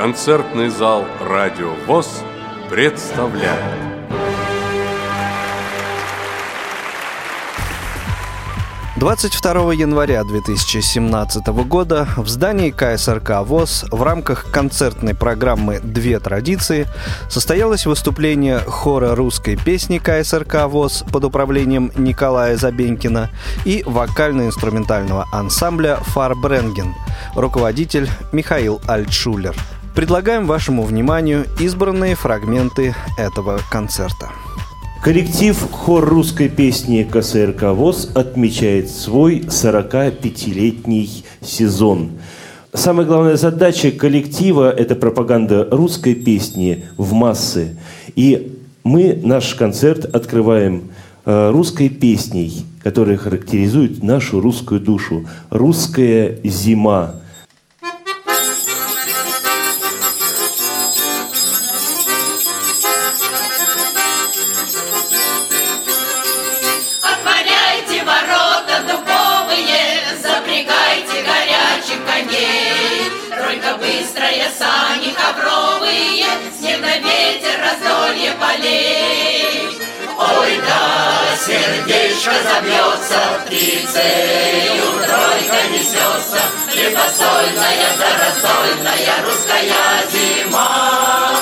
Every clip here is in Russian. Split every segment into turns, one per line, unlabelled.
Концертный зал «Радио ВОЗ» представляет.
22 января 2017 года в здании КСРК ВОЗ в рамках концертной программы «Две традиции» состоялось выступление хора русской песни КСРК ВОЗ под управлением Николая Забенькина и вокально-инструментального ансамбля «Фар Бренген», руководитель Михаил Альтшулер. Предлагаем вашему вниманию избранные фрагменты этого концерта.
Коллектив хор русской песни КСРК ВОЗ отмечает свой 45-летний сезон. Самая главная задача коллектива – это пропаганда русской песни в массы. И мы наш концерт открываем э, русской песней, которая характеризует нашу русскую душу. «Русская зима».
Забьется птицею, тройка несется, хлебосольная, да русская зима.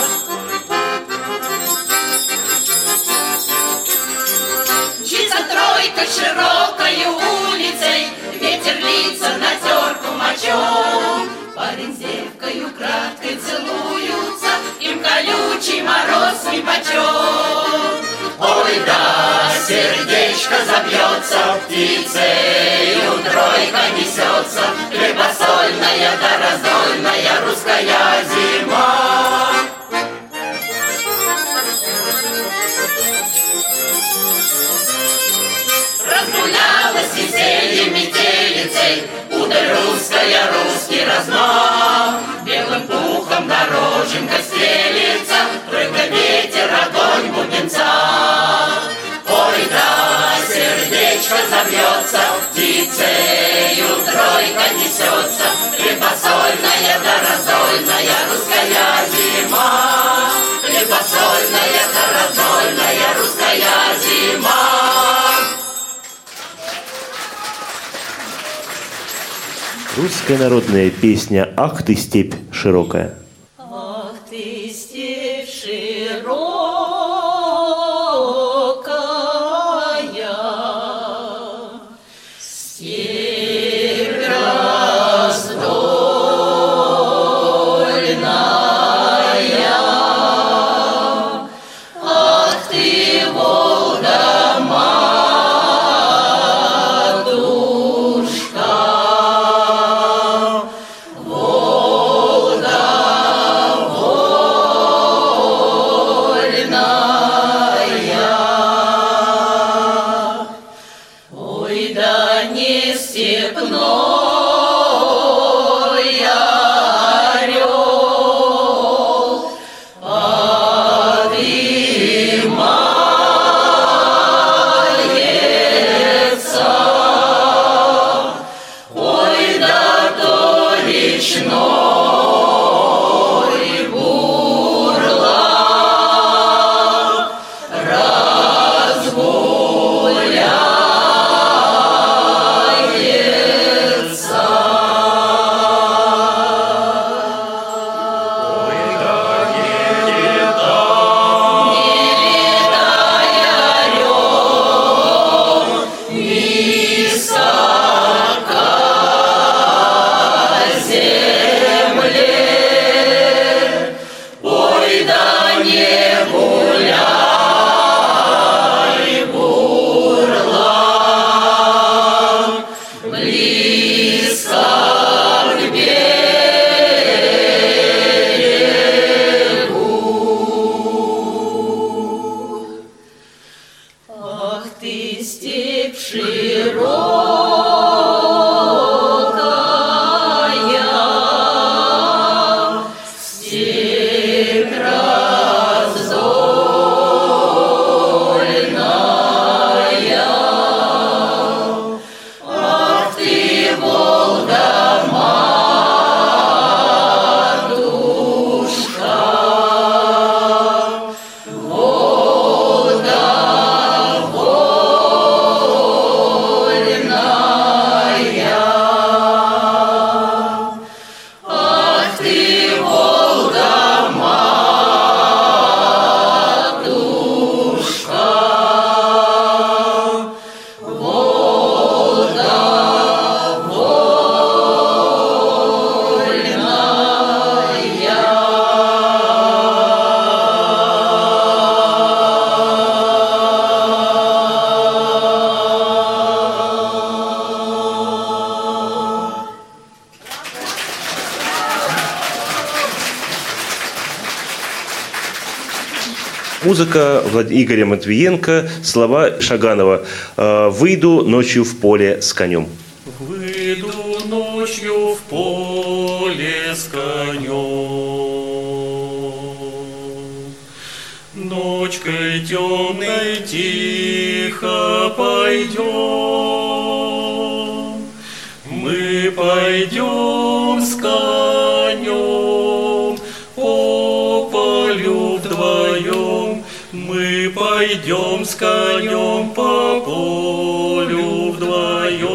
Мчится тройка широкой улицей, ветер лица на терку мочом. Парень с девкой украдкой целуются, им колючий мороз нипочем. Ой, да, сердечко забьется птицею, тройка несется, хлебосольная да раздольная русская зима. Разгулялась веселье метелицей, удаль русская, русский размах. Белым пухом дороженька стелится, только ветер огонь бубенца. Ой, да, сердечко забьется, птицею тройка несется, Хлебосольная да раздольная русская зима. Хлебосольная да раздольная русская зима.
Русская народная песня «Ах ты, степь широкая».
музыка Игоря Матвиенко, слова Шаганова «Э, «Выйду ночью в поле с конем».
полю вдвоем.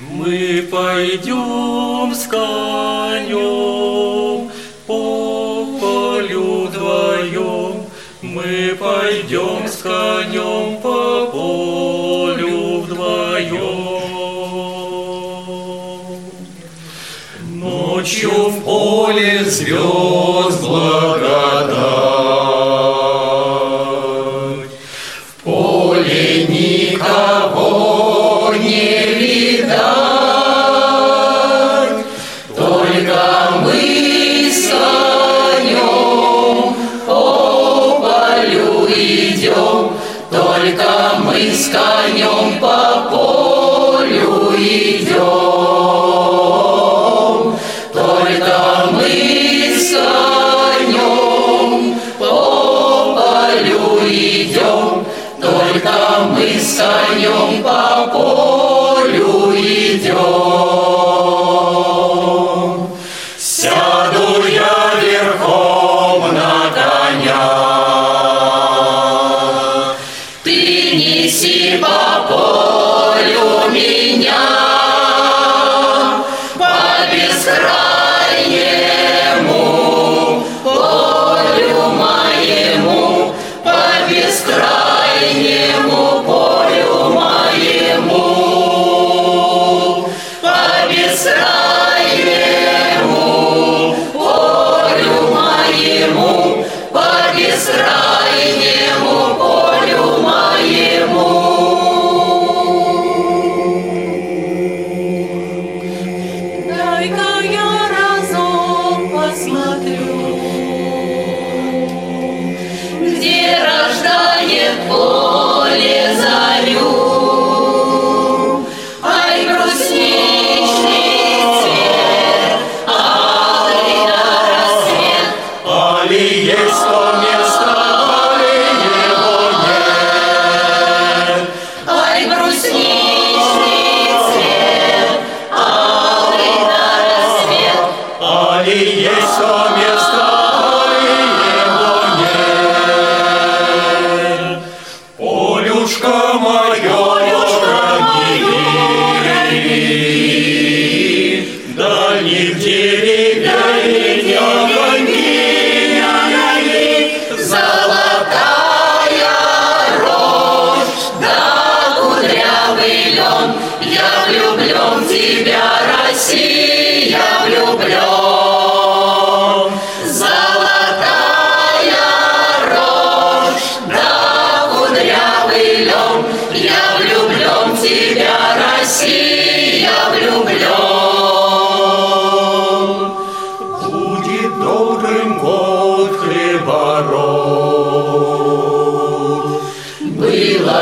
Мы пойдем с конем по полю вдвоем. Мы пойдем с конем по полю вдвоем. Ночью в поле звезд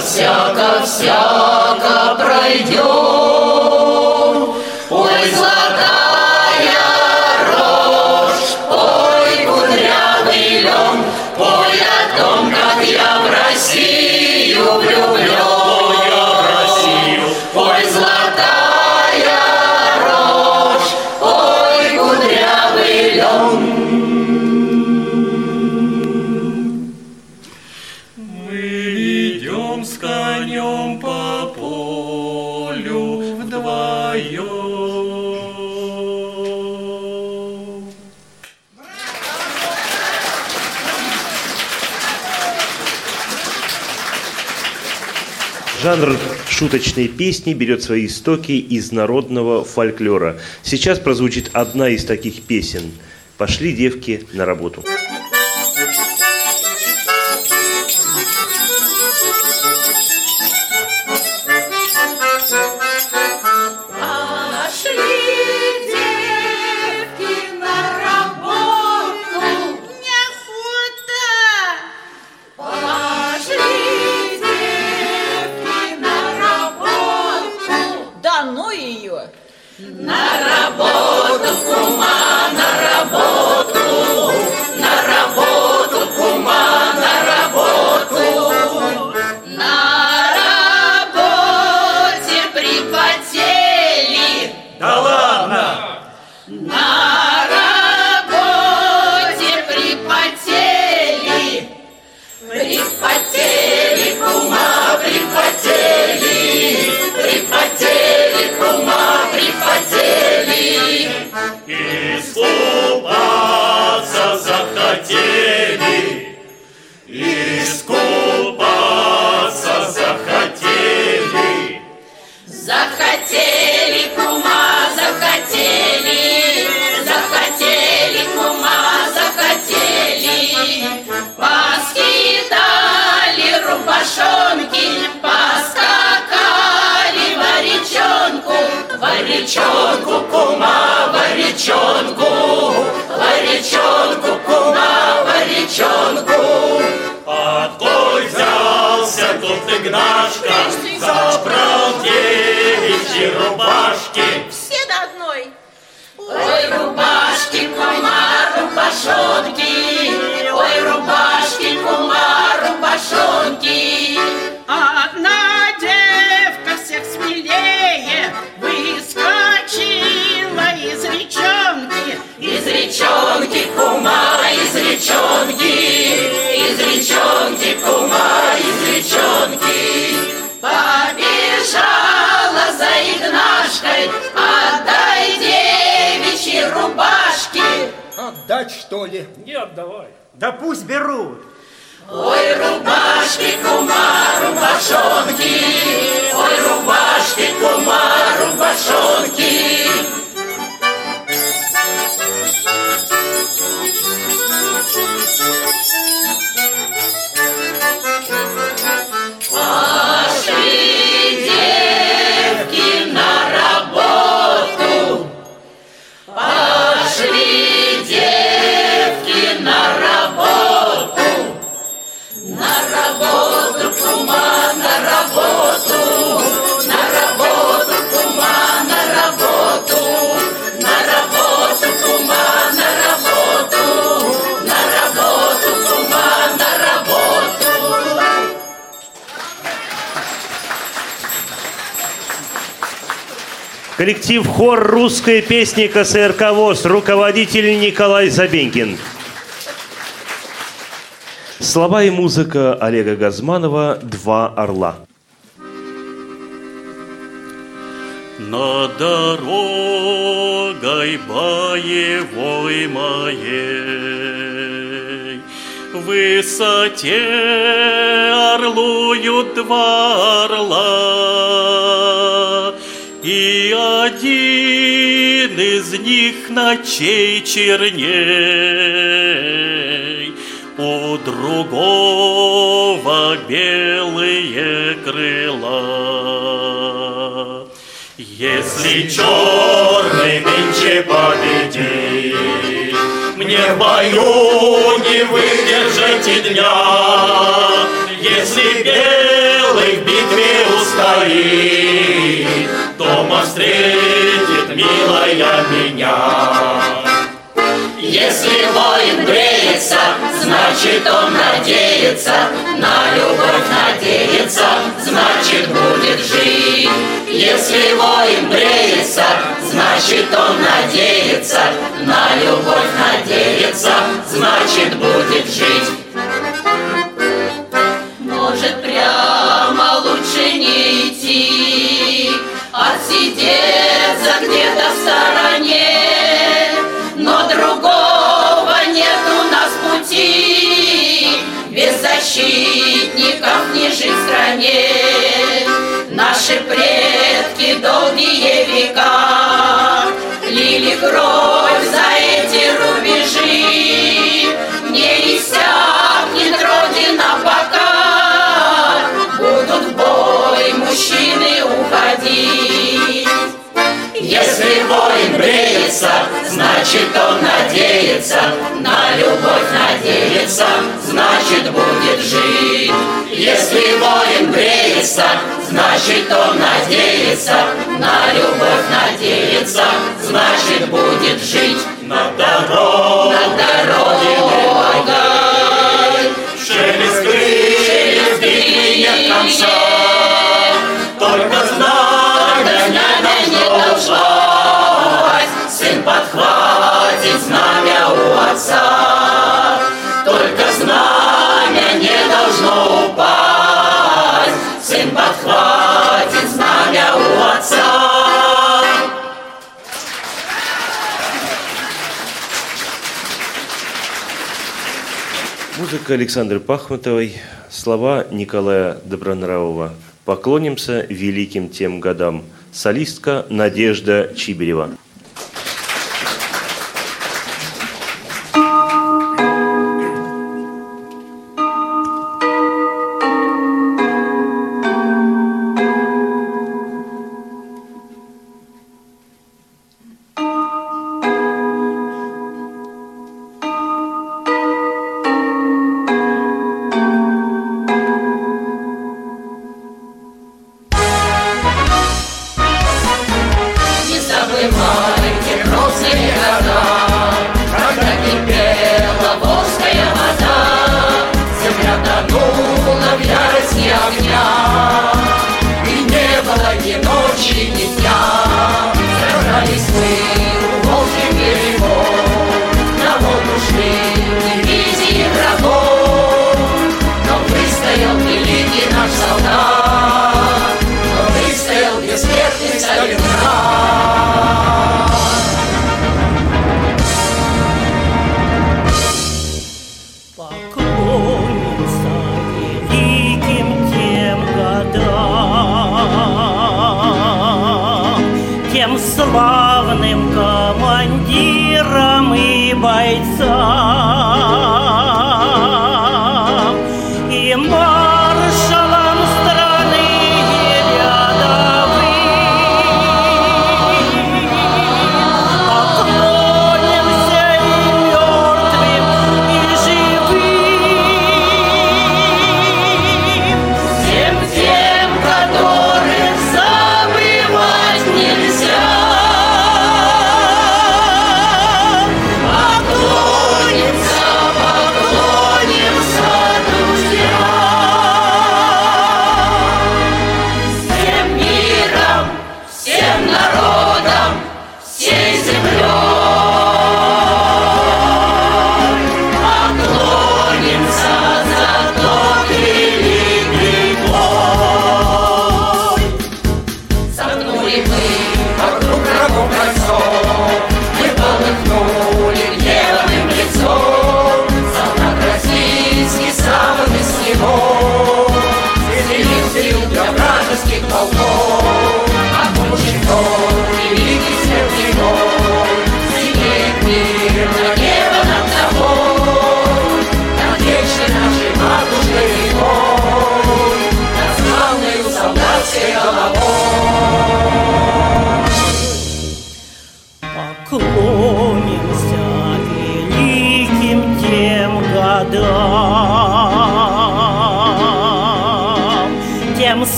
всяко-всяко пройдет.
Жанр шуточной песни берет свои истоки из народного фольклора. Сейчас прозвучит одна из таких песен. «Пошли, девки, на работу».
На
речонки,
из речонки, кума, из речонки. Побежала за Игнашкой, отдай девичьи рубашки.
Отдать, что ли?
Не отдавай.
Да пусть берут.
Ой, рубашки, кума, рубашонки, ой, рубашки, кума, рубашонки. Пошли девки
Коллектив хор русской песни КСРК ВОЗ, руководитель Николай Забенькин. Слова и музыка Олега Газманова «Два орла».
Над дорогой боевой моей В высоте орлуют два орла И один из них ночей черней У другого белые крыла если черный нынче победит, Мне в бою не выдержать и дня. Если белый в битве устоит, Дома встретит милая меня.
Если воин бреется, значит он надеется, на любовь надеется, значит будет жить. Если воин бреется, значит он надеется, на любовь надеется, значит долгие века. Лили кровь за эти рубежи, не иссякнет Родина пока. Будут в бой мужчины уходить. Если воин надеется, значит он надеется, на любовь надеется, значит будет жить. Если воин бреется, значит он надеется, на любовь надеется, значит будет жить.
На дорогу,
на дороге дорогой,
шелест крыльев, шелест крыльев конца, только
знай, захватить знамя у отца. Только знамя не должно упасть, сын подхватит знамя у отца.
Музыка Александры Пахмутовой, слова Николая Добронравова. Поклонимся великим тем годам. Солистка Надежда Чиберева.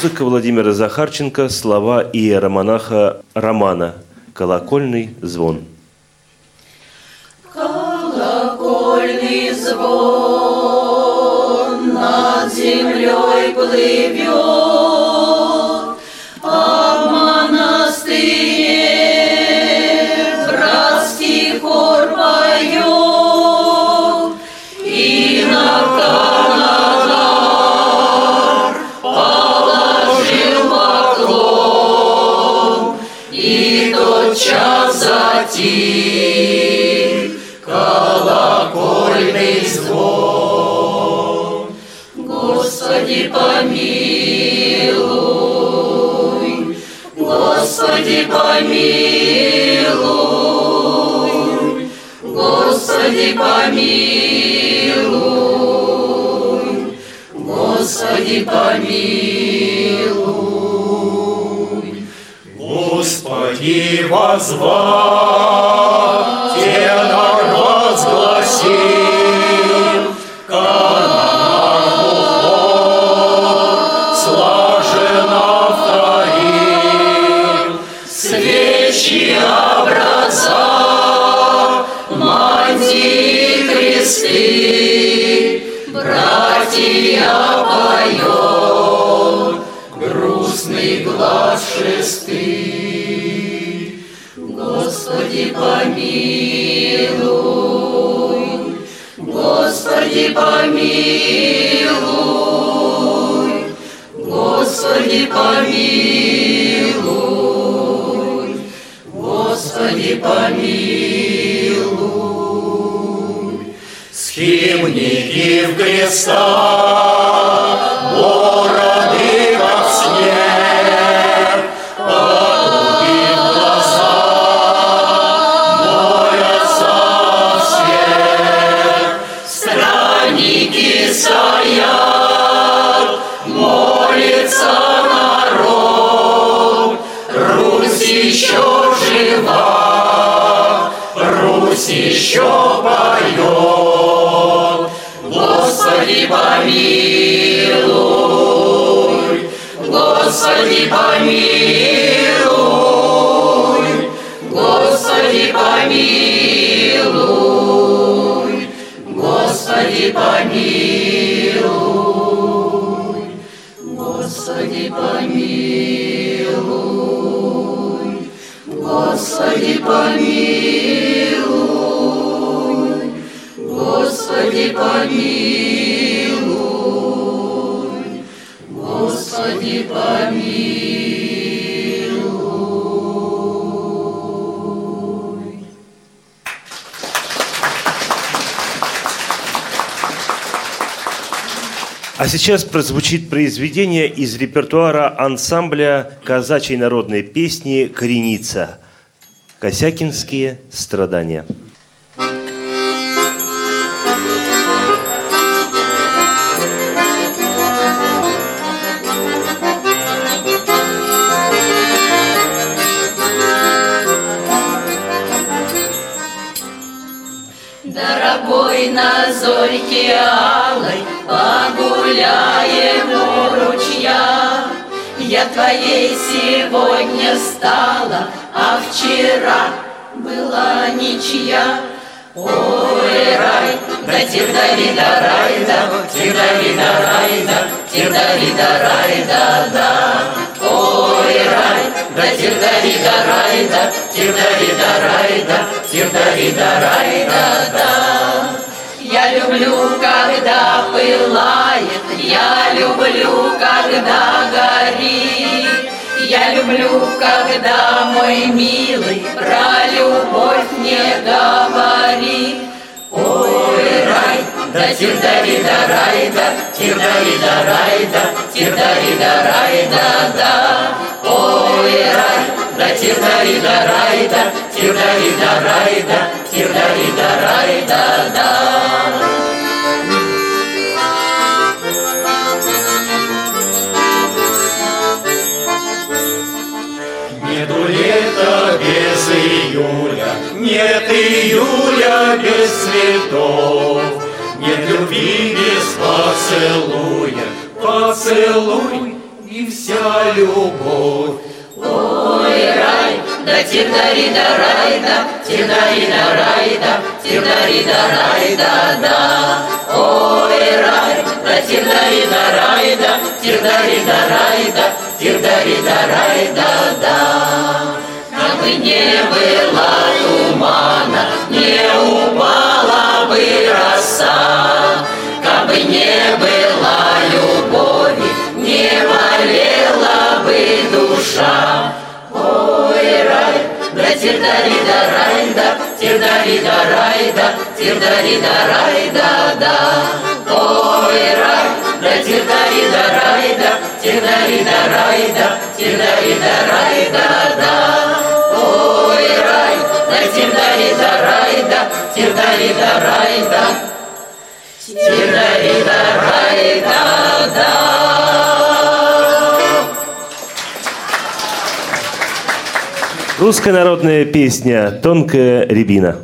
Музыка Владимира Захарченко, слова иеромонаха Романа. Колокольный звон.
Колокольный звон над землей плывет, помилуй, Господи, помилуй, Господи, помилуй, Господи, помилуй.
Господи, возвать, тенор возгласим, помилуй, Господи, помилуй, Господи, помилуй.
А сейчас прозвучит произведение из репертуара ансамбля казачьей народной песни «Кореница». Косякинские страдания.
Дорогой на зорьке алой Погуляем у ручья Я твоей сегодня стала А вчера была ничья Ой, рай, да тирдари да рай да, тирдари да рай да, тирдари да рай да да. Ой, рай, да тирдари да рай да, тирдари да рай да, тирдари да рай да да. Я люблю, когда пылает, я люблю, когда горит. Я люблю, когда мой милый про любовь мне говорит. Ой, рай, да тирдари да рай да, тирдари да рай да, тирдари да рай да да. Ой, рай, да тирдарида райда, тирдарида райда, тирдарида райда, да.
Нету лета без июля, нет июля без цветов, нет любви без поцелуя, поцелуй и вся любовь.
Ой, рай, да тирдарида райда, да, райда, да райда, да. Ой, рай, да тирдарида райда, да, райда, да райда, да. Как бы не было тирдарида райда, тирдарида райда, тирдарида райда, да. Ой, рай, да тирдарида райда, тирдарида райда, тирдарида райда, да. Ой, рай, да тирдарида райда, тирдарида райда, тирдарида райда, да.
Русская народная песня «Тонкая рябина».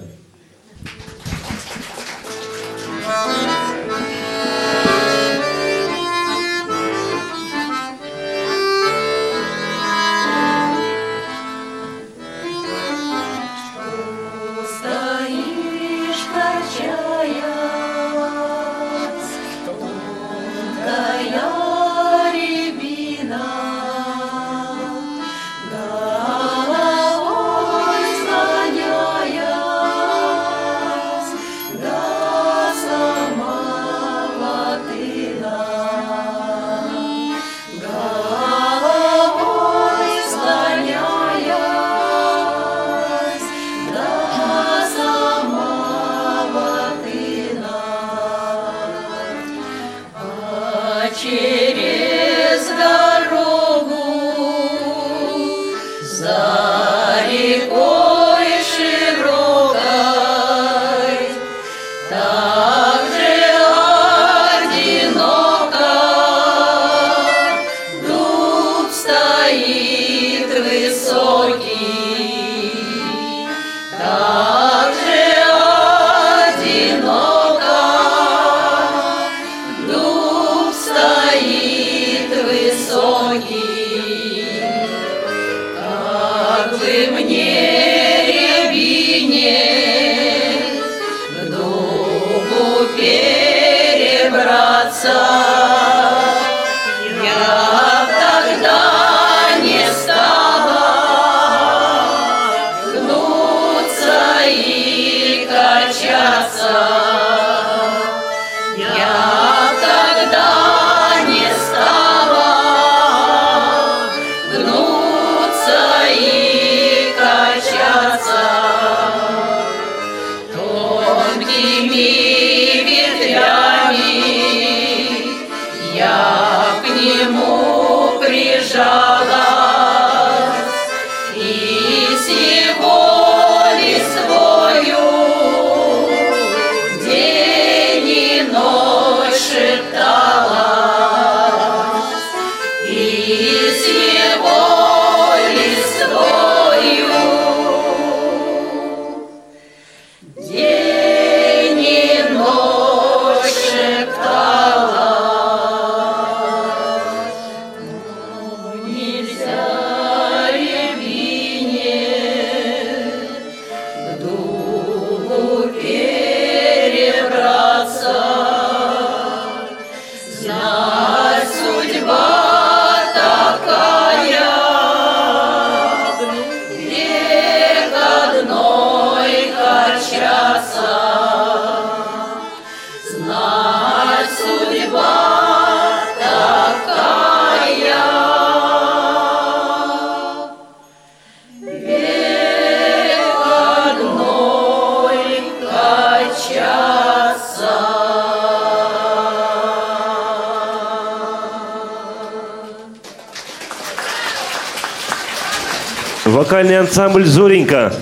Вокальный ансамбль «Зоренька».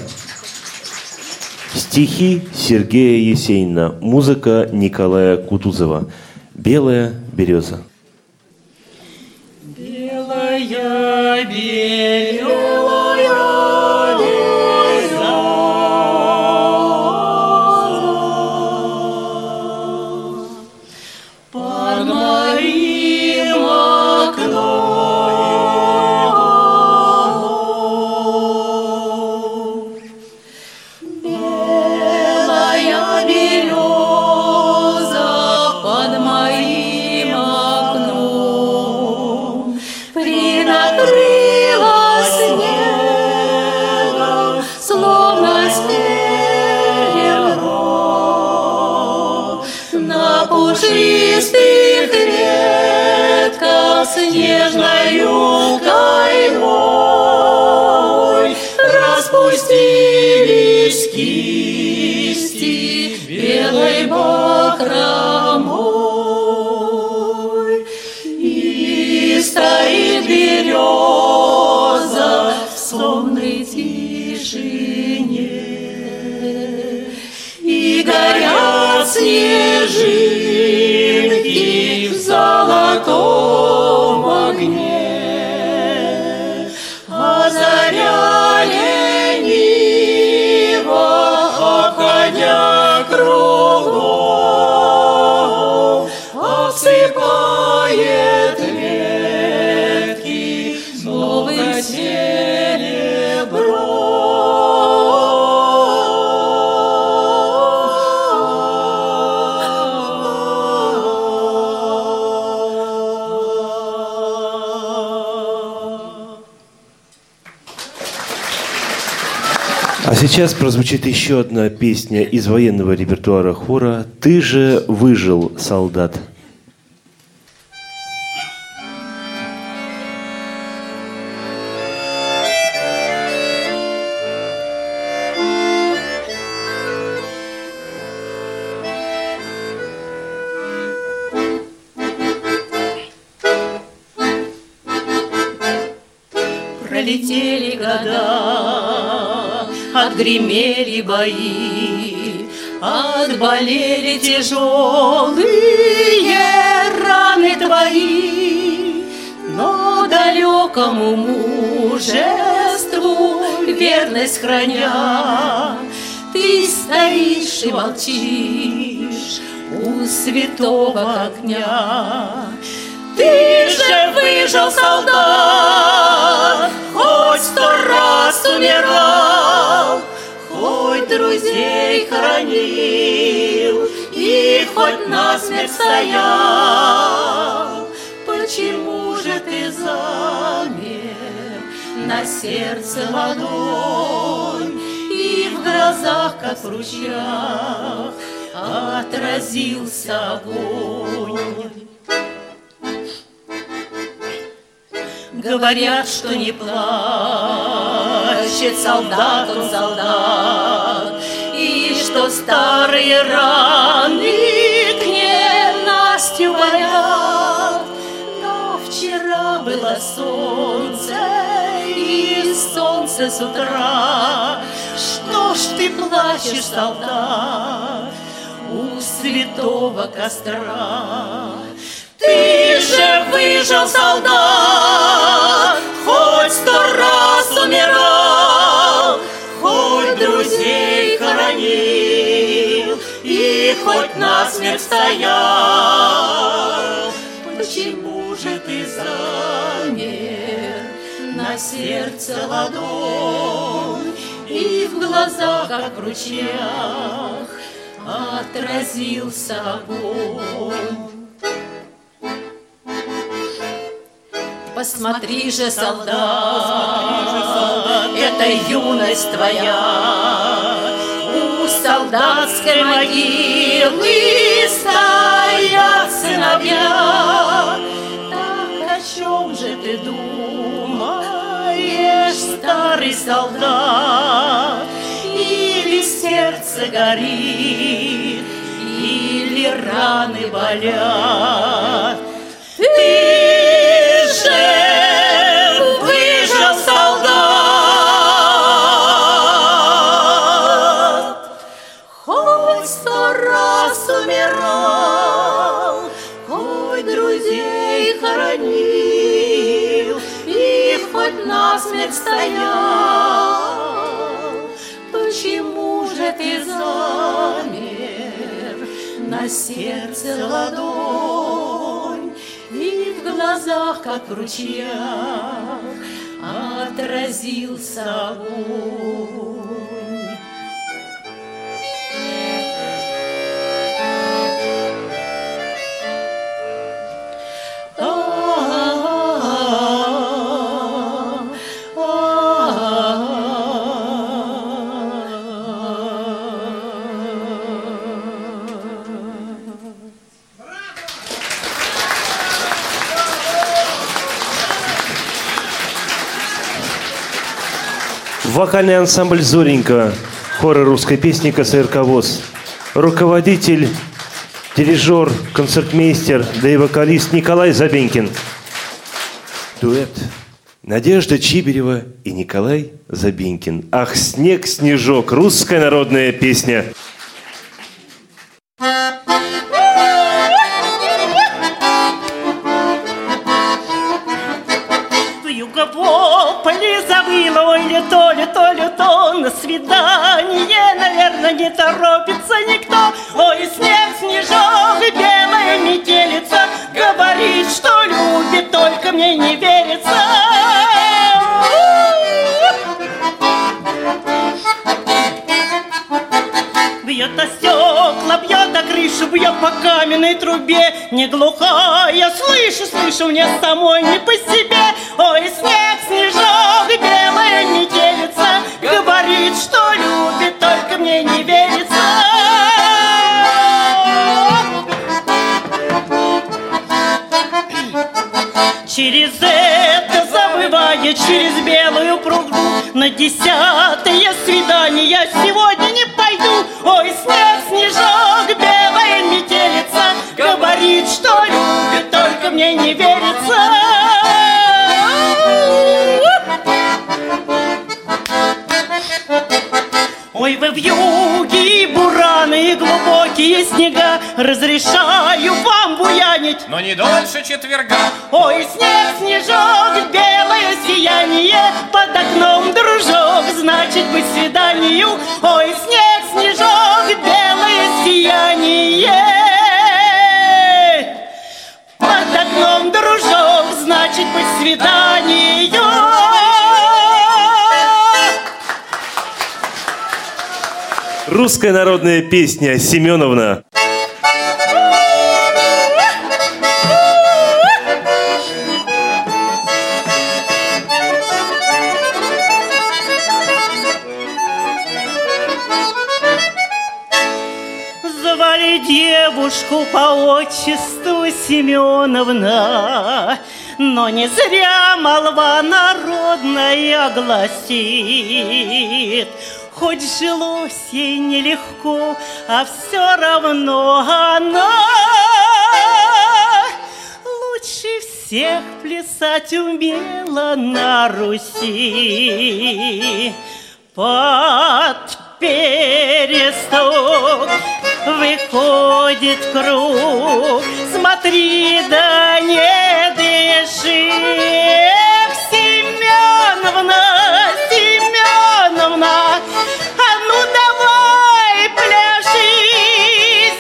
Стихи Сергея Есенина. Музыка Николая Кутузова. «Белая береза».
Белая береза. сльоза в сонной тишине, И горят
снежинки, сейчас прозвучит еще одна песня из военного репертуара хора «Ты же выжил, солдат».
Отгремели бои, Отболели тяжелые раны твои, Но далекому мужеству верность храня, Ты стоишь и молчишь у святого огня. Ты же выжил, солдат, хоть сто раз умирал, друзей хоронил и хоть насмерть стоял. Почему же ты замер на сердце ладонь И в глазах, как в ручьях, отразился огонь? Говорят, что не плачет солдат он солдат, И что старые раны к ненастью болят. Но вчера было солнце, и солнце с утра. Что ж ты плачешь, солдат, у святого костра? Ты же выжил, солдат, насмерть стоял. Почему же ты замер на сердце ладонь и в глазах, как в ручьях, отразился огонь? Посмотри же, солдат, это юность твоя. Солдатской могилы стоят сыновья. Так о чем же ты думаешь, старый солдат? Или сердце горит, или раны болят? Стоял. Почему же ты замер на сердце ладонь и в глазах, как в ручьях, отразился огонь?
Вокальный ансамбль «Зоренька» хора русской песни КСРК. Руководитель, дирижер, концертмейстер, да и вокалист Николай Забенькин. Дуэт. Надежда Чиберева и Николай Забенькин. Ах, снег, снежок. Русская народная песня.
Говорит, что любит, только мне не верится. Бьет о стекла, бьет о крышу, бьет по каменной трубе. Не глухая, слышу, слышу, мне самой не по себе. Ой, снег, снежок, Через это забывая, через белую пругу На десятое свидание. Я сегодня не пойду Ой, снег, снежок, белая метелица Говорит, что любит, только мне не верится. Ой, вы в юге бураны, и глубокие снега Разрешаю вам буянить
Но не дольше четверга.
Ой, снег, снежок, белое сияние. Под окном, дружок, значит быть свиданию. Ой, снег, снежок, белое сияние. Под окном, дружок, значит быть свиданию.
Русская народная песня Семеновна.
Девушку по отчеству Семеновна, но не зря молва народная гласит. Хоть жилось ей нелегко, а все равно она лучше всех плясать умела на Руси. Под пересток выходит круг, смотри, да не дыши. Эх, Семеновна, Семеновна, а ну давай пляши,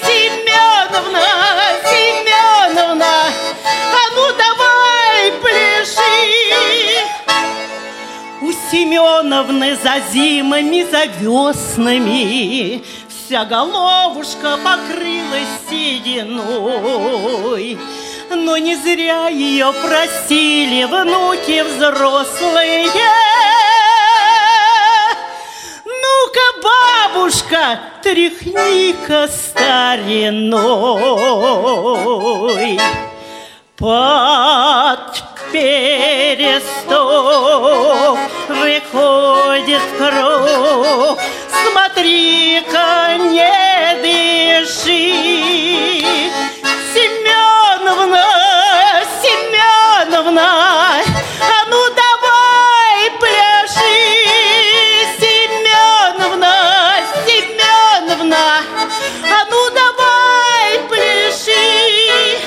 Семеновна, Семеновна, а ну давай пляши. У Семеновны за зимами, за веснами Вся головушка покрылась сединой. Но не зря ее просили внуки взрослые. Ну-ка, бабушка, тряхни-ка стариной. Под пересток выходит круг. Смотри-ка, не дыши. Семеновна, Семеновна, а ну давай пляши. Семеновна, Семеновна, а ну давай пляши.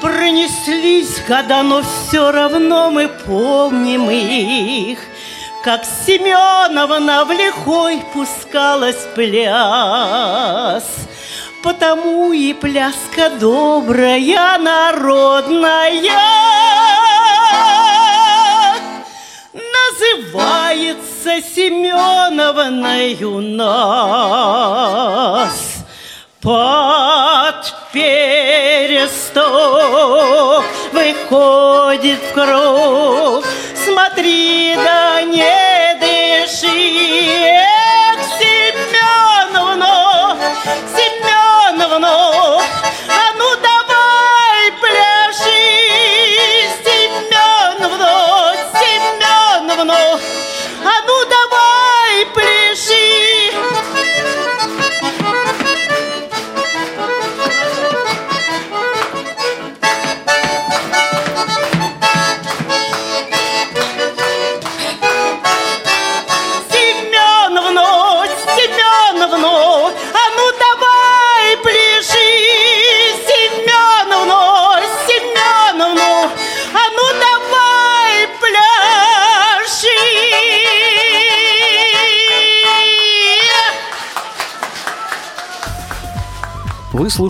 Пронеслись года, но все равно мы помним их, Как Семеновна в лихой пускалась пляс. Потому и пляска добрая, народная, Называется Семеновной у нас. Под пересток выходит в круг.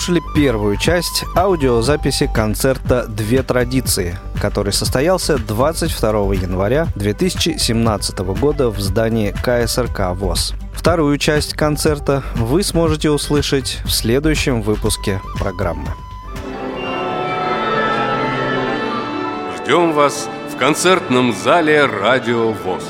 Вы слушали первую часть аудиозаписи концерта «Две традиции», который состоялся 22 января 2017 года в здании КСРК ВОЗ. Вторую часть концерта вы сможете услышать в следующем выпуске программы.
Ждем вас в концертном зале «Радио ВОЗ».